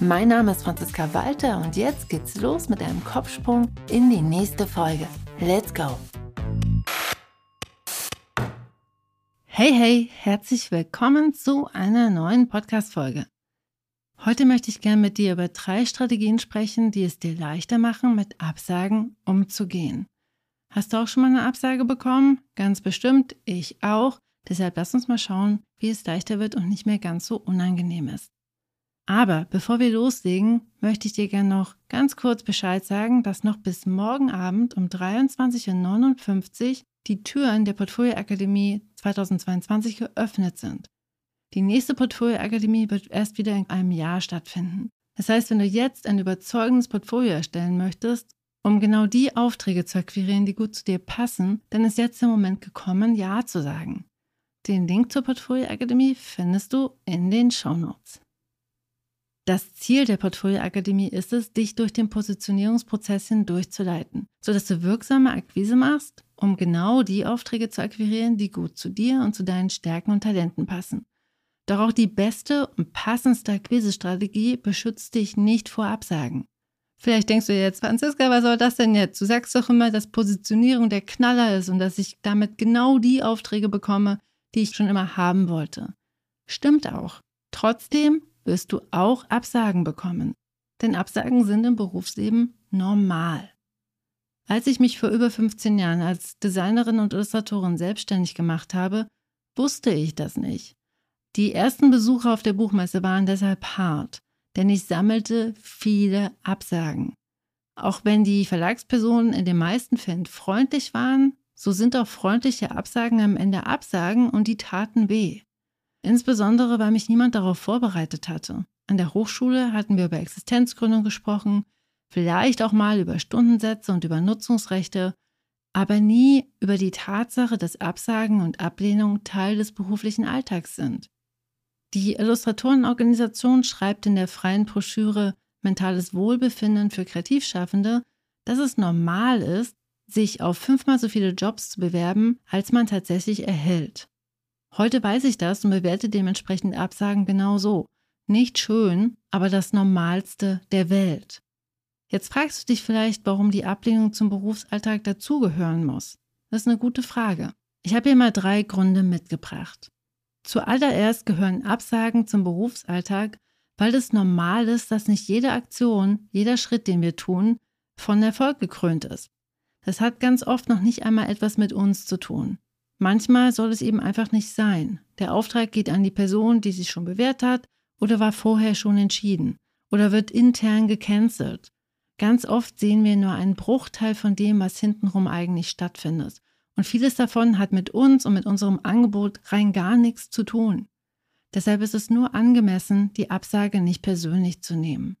Mein Name ist Franziska Walter und jetzt geht's los mit einem Kopfsprung in die nächste Folge. Let's go! Hey, hey, herzlich willkommen zu einer neuen Podcast-Folge. Heute möchte ich gerne mit dir über drei Strategien sprechen, die es dir leichter machen, mit Absagen umzugehen. Hast du auch schon mal eine Absage bekommen? Ganz bestimmt, ich auch. Deshalb lass uns mal schauen, wie es leichter wird und nicht mehr ganz so unangenehm ist. Aber bevor wir loslegen, möchte ich dir gerne noch ganz kurz Bescheid sagen, dass noch bis morgen Abend um 23.59 Uhr die Türen der Portfolio Akademie 2022 geöffnet sind. Die nächste Portfolio Akademie wird erst wieder in einem Jahr stattfinden. Das heißt, wenn du jetzt ein überzeugendes Portfolio erstellen möchtest, um genau die Aufträge zu akquirieren, die gut zu dir passen, dann ist jetzt der Moment gekommen, Ja zu sagen. Den Link zur Portfolio Akademie findest du in den Show Notes. Das Ziel der Portfolio Akademie ist es, dich durch den Positionierungsprozess hindurchzuleiten, sodass du wirksame Akquise machst, um genau die Aufträge zu akquirieren, die gut zu dir und zu deinen Stärken und Talenten passen. Doch auch die beste und passendste Akquisestrategie beschützt dich nicht vor Absagen. Vielleicht denkst du jetzt, Franziska, was soll das denn jetzt? Du sagst doch immer, dass Positionierung der Knaller ist und dass ich damit genau die Aufträge bekomme, die ich schon immer haben wollte. Stimmt auch. Trotzdem wirst du auch Absagen bekommen. Denn Absagen sind im Berufsleben normal. Als ich mich vor über 15 Jahren als Designerin und Illustratorin selbstständig gemacht habe, wusste ich das nicht. Die ersten Besucher auf der Buchmesse waren deshalb hart, denn ich sammelte viele Absagen. Auch wenn die Verlagspersonen in den meisten Fällen freundlich waren, so sind auch freundliche Absagen am Ende Absagen und die taten weh. Insbesondere, weil mich niemand darauf vorbereitet hatte. An der Hochschule hatten wir über Existenzgründung gesprochen, vielleicht auch mal über Stundensätze und über Nutzungsrechte, aber nie über die Tatsache, dass Absagen und Ablehnung Teil des beruflichen Alltags sind. Die Illustratorenorganisation schreibt in der freien Broschüre Mentales Wohlbefinden für Kreativschaffende, dass es normal ist, sich auf fünfmal so viele Jobs zu bewerben, als man tatsächlich erhält. Heute weiß ich das und bewerte dementsprechend Absagen genau so. Nicht schön, aber das Normalste der Welt. Jetzt fragst du dich vielleicht, warum die Ablehnung zum Berufsalltag dazugehören muss. Das ist eine gute Frage. Ich habe hier mal drei Gründe mitgebracht. Zuallererst gehören Absagen zum Berufsalltag, weil es normal ist, dass nicht jede Aktion, jeder Schritt, den wir tun, von Erfolg gekrönt ist. Das hat ganz oft noch nicht einmal etwas mit uns zu tun. Manchmal soll es eben einfach nicht sein. Der Auftrag geht an die Person, die sich schon bewährt hat oder war vorher schon entschieden oder wird intern gecancelt. Ganz oft sehen wir nur einen Bruchteil von dem, was hintenrum eigentlich stattfindet. Und vieles davon hat mit uns und mit unserem Angebot rein gar nichts zu tun. Deshalb ist es nur angemessen, die Absage nicht persönlich zu nehmen.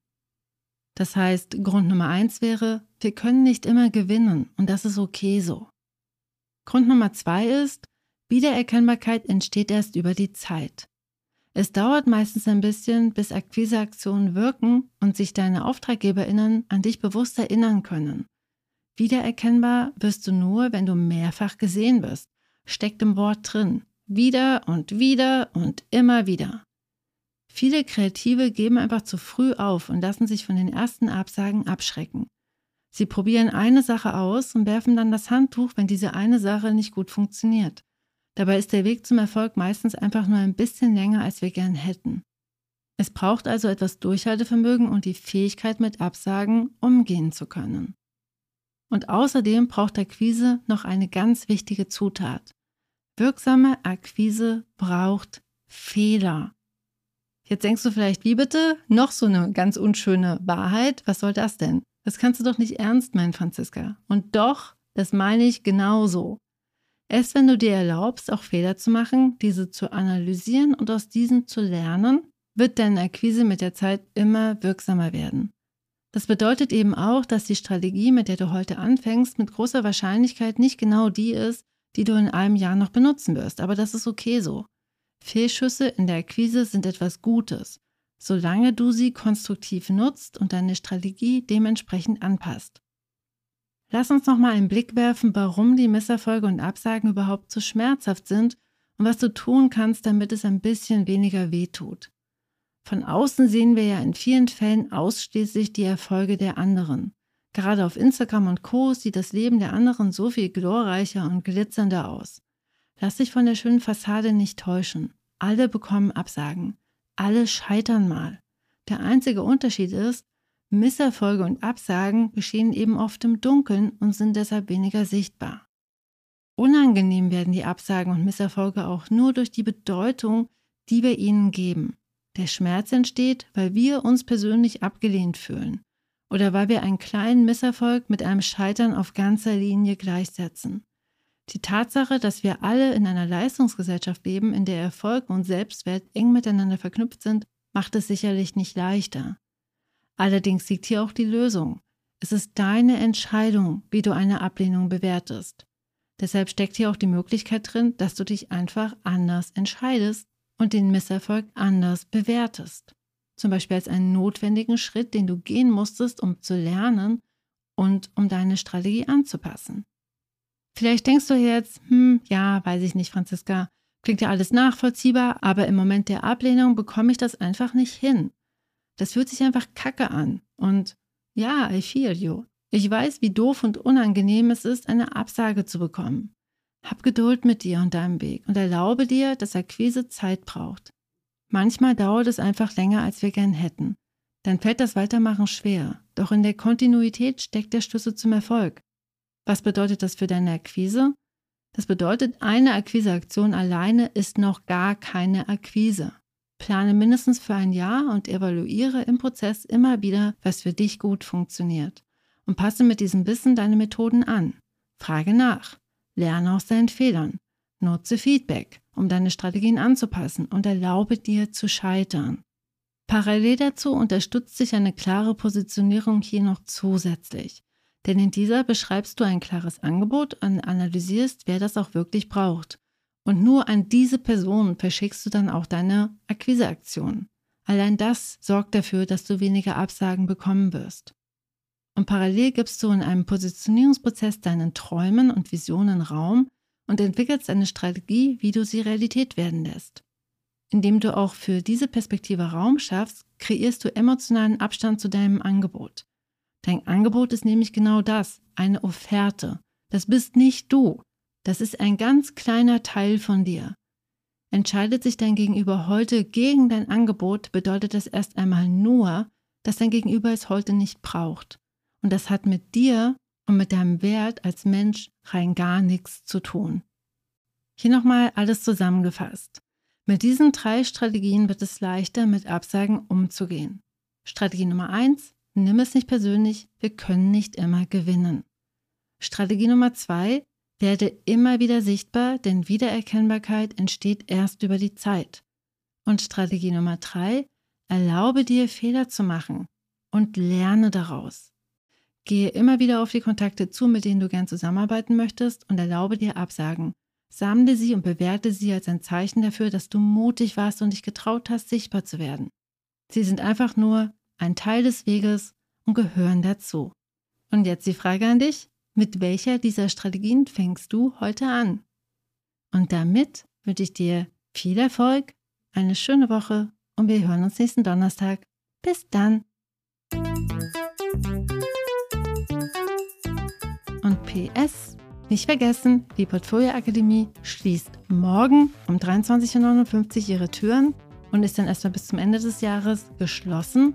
Das heißt, Grund Nummer eins wäre, wir können nicht immer gewinnen und das ist okay so. Grund Nummer zwei ist, Wiedererkennbarkeit entsteht erst über die Zeit. Es dauert meistens ein bisschen, bis Akquiseaktionen wirken und sich deine AuftraggeberInnen an dich bewusst erinnern können. Wiedererkennbar wirst du nur, wenn du mehrfach gesehen wirst. Steckt im Wort drin. Wieder und wieder und immer wieder. Viele Kreative geben einfach zu früh auf und lassen sich von den ersten Absagen abschrecken. Sie probieren eine Sache aus und werfen dann das Handtuch, wenn diese eine Sache nicht gut funktioniert. Dabei ist der Weg zum Erfolg meistens einfach nur ein bisschen länger, als wir gern hätten. Es braucht also etwas Durchhaltevermögen und die Fähigkeit, mit Absagen umgehen zu können. Und außerdem braucht Akquise noch eine ganz wichtige Zutat. Wirksame Akquise braucht Fehler. Jetzt denkst du vielleicht, wie bitte? Noch so eine ganz unschöne Wahrheit? Was soll das denn? Das kannst du doch nicht ernst meinen, Franziska. Und doch, das meine ich genauso. Erst wenn du dir erlaubst, auch Fehler zu machen, diese zu analysieren und aus diesen zu lernen, wird deine Akquise mit der Zeit immer wirksamer werden. Das bedeutet eben auch, dass die Strategie, mit der du heute anfängst, mit großer Wahrscheinlichkeit nicht genau die ist, die du in einem Jahr noch benutzen wirst. Aber das ist okay so. Fehlschüsse in der Akquise sind etwas Gutes, solange du sie konstruktiv nutzt und deine Strategie dementsprechend anpasst. Lass uns noch mal einen Blick werfen, warum die Misserfolge und Absagen überhaupt so schmerzhaft sind und was du tun kannst, damit es ein bisschen weniger wehtut. Von außen sehen wir ja in vielen Fällen ausschließlich die Erfolge der anderen. Gerade auf Instagram und Co. sieht das Leben der anderen so viel glorreicher und glitzernder aus. Lass dich von der schönen Fassade nicht täuschen. Alle bekommen Absagen. Alle scheitern mal. Der einzige Unterschied ist, Misserfolge und Absagen geschehen eben oft im Dunkeln und sind deshalb weniger sichtbar. Unangenehm werden die Absagen und Misserfolge auch nur durch die Bedeutung, die wir ihnen geben. Der Schmerz entsteht, weil wir uns persönlich abgelehnt fühlen oder weil wir einen kleinen Misserfolg mit einem Scheitern auf ganzer Linie gleichsetzen. Die Tatsache, dass wir alle in einer Leistungsgesellschaft leben, in der Erfolg und Selbstwert eng miteinander verknüpft sind, macht es sicherlich nicht leichter. Allerdings liegt hier auch die Lösung. Es ist deine Entscheidung, wie du eine Ablehnung bewertest. Deshalb steckt hier auch die Möglichkeit drin, dass du dich einfach anders entscheidest und den Misserfolg anders bewertest. Zum Beispiel als einen notwendigen Schritt, den du gehen musstest, um zu lernen und um deine Strategie anzupassen. Vielleicht denkst du jetzt, hm, ja, weiß ich nicht, Franziska, klingt ja alles nachvollziehbar, aber im Moment der Ablehnung bekomme ich das einfach nicht hin. Das fühlt sich einfach kacke an. Und ja, I feel you. Ich weiß, wie doof und unangenehm es ist, eine Absage zu bekommen. Hab Geduld mit dir und deinem Weg und erlaube dir, dass Akquise Zeit braucht. Manchmal dauert es einfach länger, als wir gern hätten. Dann fällt das Weitermachen schwer. Doch in der Kontinuität steckt der Schlüssel zum Erfolg. Was bedeutet das für deine Akquise? Das bedeutet, eine Akquiseaktion alleine ist noch gar keine Akquise. Plane mindestens für ein Jahr und evaluiere im Prozess immer wieder, was für dich gut funktioniert. Und passe mit diesem Wissen deine Methoden an. Frage nach. Lerne aus deinen Fehlern. Nutze Feedback, um deine Strategien anzupassen und erlaube dir zu scheitern. Parallel dazu unterstützt sich eine klare Positionierung hier noch zusätzlich. Denn in dieser beschreibst du ein klares Angebot und analysierst, wer das auch wirklich braucht. Und nur an diese Person verschickst du dann auch deine Akquiseaktion. Allein das sorgt dafür, dass du weniger Absagen bekommen wirst. Und parallel gibst du in einem Positionierungsprozess deinen Träumen und Visionen Raum und entwickelst eine Strategie, wie du sie Realität werden lässt. Indem du auch für diese Perspektive Raum schaffst, kreierst du emotionalen Abstand zu deinem Angebot. Dein Angebot ist nämlich genau das, eine Offerte. Das bist nicht du. Das ist ein ganz kleiner Teil von dir. Entscheidet sich dein Gegenüber heute gegen dein Angebot, bedeutet das erst einmal nur, dass dein Gegenüber es heute nicht braucht. Und das hat mit dir und mit deinem Wert als Mensch rein gar nichts zu tun. Hier nochmal alles zusammengefasst. Mit diesen drei Strategien wird es leichter, mit Absagen umzugehen. Strategie Nummer eins: Nimm es nicht persönlich, wir können nicht immer gewinnen. Strategie Nummer zwei: Werde immer wieder sichtbar, denn Wiedererkennbarkeit entsteht erst über die Zeit. Und Strategie Nummer drei: Erlaube dir Fehler zu machen und lerne daraus. Gehe immer wieder auf die Kontakte zu, mit denen du gern zusammenarbeiten möchtest und erlaube dir Absagen. Sammle sie und bewerte sie als ein Zeichen dafür, dass du mutig warst und dich getraut hast, sichtbar zu werden. Sie sind einfach nur ein Teil des Weges und gehören dazu. Und jetzt die Frage an dich, mit welcher dieser Strategien fängst du heute an? Und damit wünsche ich dir viel Erfolg, eine schöne Woche und wir hören uns nächsten Donnerstag. Bis dann! Und PS, nicht vergessen, die Portfolio Akademie schließt morgen um 23.59 Uhr ihre Türen und ist dann erstmal bis zum Ende des Jahres geschlossen.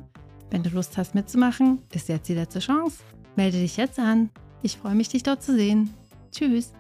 Wenn du Lust hast mitzumachen, ist jetzt die letzte Chance. Melde dich jetzt an. Ich freue mich, dich dort zu sehen. Tschüss.